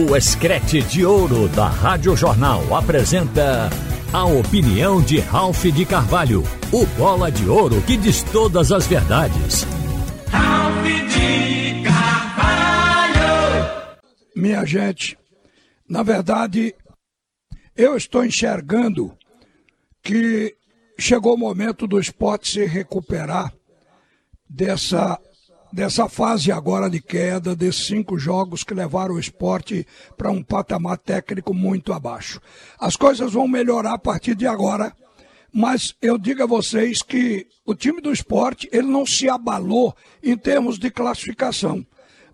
O Escrete de Ouro da Rádio Jornal apresenta a opinião de Ralph de Carvalho, o bola de ouro que diz todas as verdades. Ralph de Carvalho! Minha gente, na verdade, eu estou enxergando que chegou o momento do esporte se recuperar dessa dessa fase agora de queda, desses cinco jogos que levaram o esporte para um patamar técnico muito abaixo. As coisas vão melhorar a partir de agora, mas eu digo a vocês que o time do esporte ele não se abalou em termos de classificação,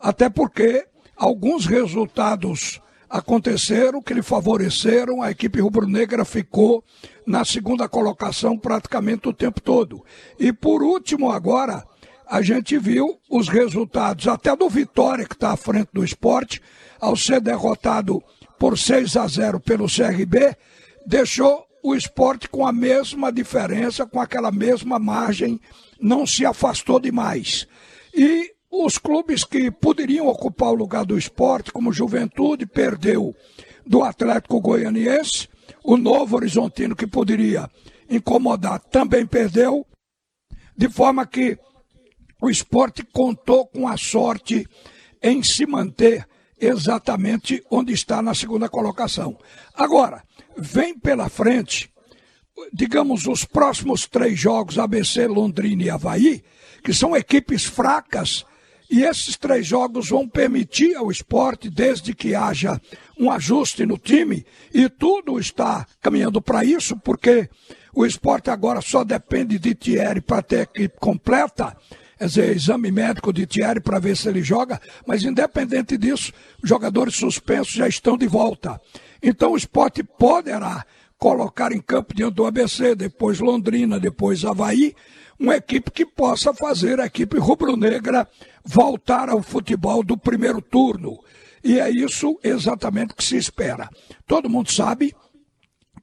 até porque alguns resultados aconteceram que lhe favoreceram, a equipe rubro-negra ficou na segunda colocação praticamente o tempo todo. E por último agora, a gente viu os resultados até do Vitória, que está à frente do esporte, ao ser derrotado por 6 a 0 pelo CRB, deixou o esporte com a mesma diferença, com aquela mesma margem, não se afastou demais. E os clubes que poderiam ocupar o lugar do esporte, como Juventude, perdeu do Atlético Goianiense, o Novo Horizontino, que poderia incomodar, também perdeu, de forma que o esporte contou com a sorte em se manter exatamente onde está na segunda colocação. Agora, vem pela frente, digamos, os próximos três jogos, ABC, Londrina e Havaí, que são equipes fracas, e esses três jogos vão permitir ao esporte, desde que haja um ajuste no time, e tudo está caminhando para isso, porque o esporte agora só depende de Thierry para ter a equipe completa dizer, exame médico de Thierry para ver se ele joga, mas independente disso, os jogadores suspensos já estão de volta. Então o esporte poderá colocar em campo diante do ABC, depois Londrina, depois Havaí, uma equipe que possa fazer a equipe rubro-negra voltar ao futebol do primeiro turno. E é isso exatamente que se espera. Todo mundo sabe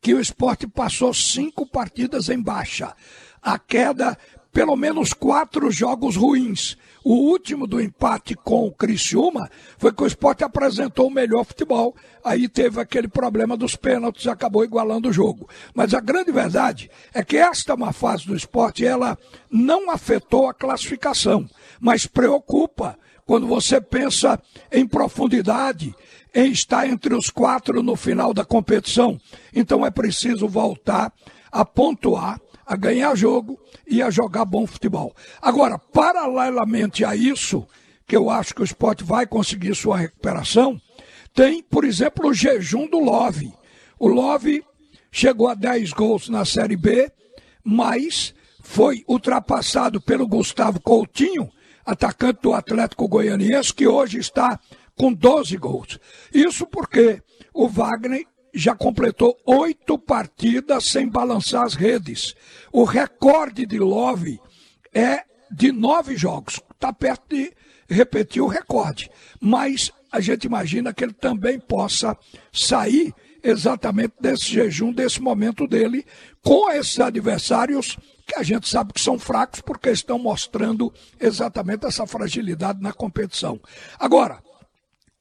que o esporte passou cinco partidas em baixa. A queda pelo menos quatro jogos ruins. O último do empate com o Criciúma foi que o esporte apresentou o melhor futebol. Aí teve aquele problema dos pênaltis e acabou igualando o jogo. Mas a grande verdade é que esta uma fase do esporte, ela não afetou a classificação, mas preocupa quando você pensa em profundidade, em estar entre os quatro no final da competição. Então é preciso voltar a pontuar a ganhar jogo e a jogar bom futebol. Agora, paralelamente a isso, que eu acho que o esporte vai conseguir sua recuperação, tem, por exemplo, o jejum do Love. O Love chegou a 10 gols na Série B, mas foi ultrapassado pelo Gustavo Coutinho, atacante do Atlético Goianiense, que hoje está com 12 gols. Isso porque o Wagner já completou oito partidas sem balançar as redes. O recorde de Love é de nove jogos. Está perto de repetir o recorde. Mas a gente imagina que ele também possa sair exatamente desse jejum, desse momento dele, com esses adversários que a gente sabe que são fracos porque estão mostrando exatamente essa fragilidade na competição. Agora,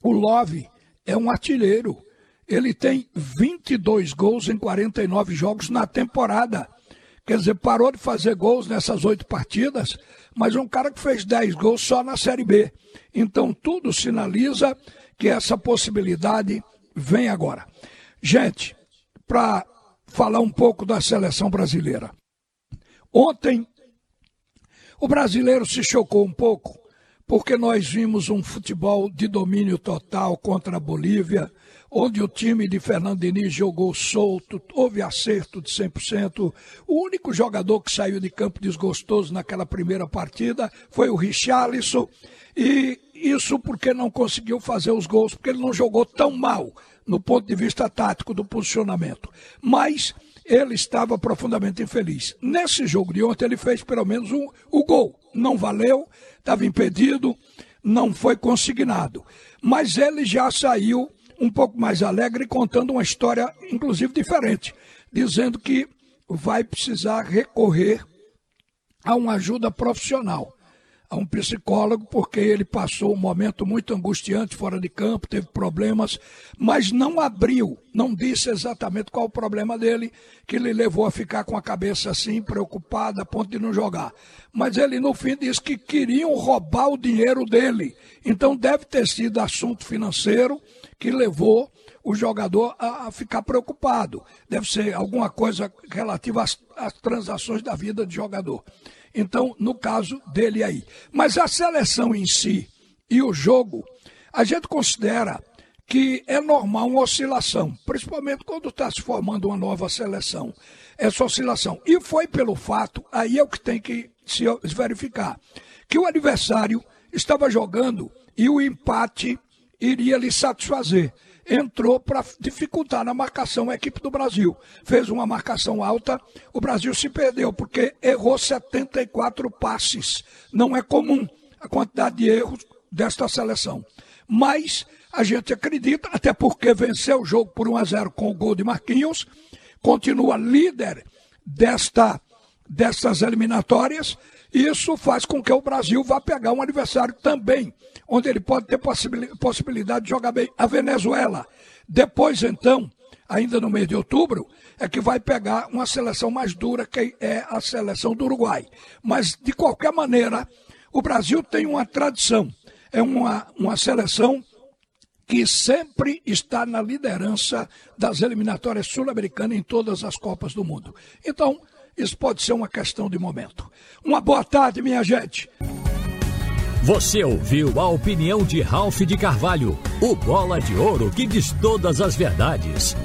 o Love é um artilheiro ele tem 22 gols em 49 jogos na temporada. Quer dizer, parou de fazer gols nessas oito partidas, mas um cara que fez 10 gols só na Série B. Então tudo sinaliza que essa possibilidade vem agora. Gente, para falar um pouco da seleção brasileira. Ontem, o brasileiro se chocou um pouco, porque nós vimos um futebol de domínio total contra a Bolívia, onde o time de Fernando Diniz jogou solto, houve acerto de 100%. O único jogador que saiu de campo desgostoso naquela primeira partida foi o Richarlison, e isso porque não conseguiu fazer os gols, porque ele não jogou tão mal no ponto de vista tático do posicionamento. Mas ele estava profundamente infeliz. Nesse jogo de ontem, ele fez pelo menos um, o gol. Não valeu, estava impedido, não foi consignado. Mas ele já saiu um pouco mais alegre, contando uma história, inclusive, diferente, dizendo que vai precisar recorrer a uma ajuda profissional. A um psicólogo, porque ele passou um momento muito angustiante fora de campo, teve problemas, mas não abriu, não disse exatamente qual o problema dele, que lhe levou a ficar com a cabeça assim, preocupada, a ponto de não jogar. Mas ele, no fim, disse que queriam roubar o dinheiro dele. Então deve ter sido assunto financeiro que levou o jogador a, a ficar preocupado. Deve ser alguma coisa relativa às, às transações da vida de jogador. Então, no caso dele aí. Mas a seleção em si e o jogo, a gente considera que é normal uma oscilação, principalmente quando está se formando uma nova seleção. Essa oscilação. E foi pelo fato, aí é o que tem que se verificar, que o adversário estava jogando e o empate iria lhe satisfazer entrou para dificultar na marcação a equipe do Brasil. Fez uma marcação alta, o Brasil se perdeu, porque errou 74 passes. Não é comum a quantidade de erros desta seleção. Mas a gente acredita, até porque venceu o jogo por 1 a 0 com o gol de Marquinhos, continua líder desta, destas eliminatórias isso faz com que o Brasil vá pegar um adversário também, onde ele pode ter possibilidade de jogar bem. A Venezuela. Depois, então, ainda no mês de outubro, é que vai pegar uma seleção mais dura, que é a seleção do Uruguai. Mas, de qualquer maneira, o Brasil tem uma tradição. É uma, uma seleção que sempre está na liderança das eliminatórias sul-americanas em todas as Copas do Mundo. Então, isso pode ser uma questão de momento. Uma boa tarde, minha gente. Você ouviu a opinião de Ralph de Carvalho, o bola de ouro que diz todas as verdades.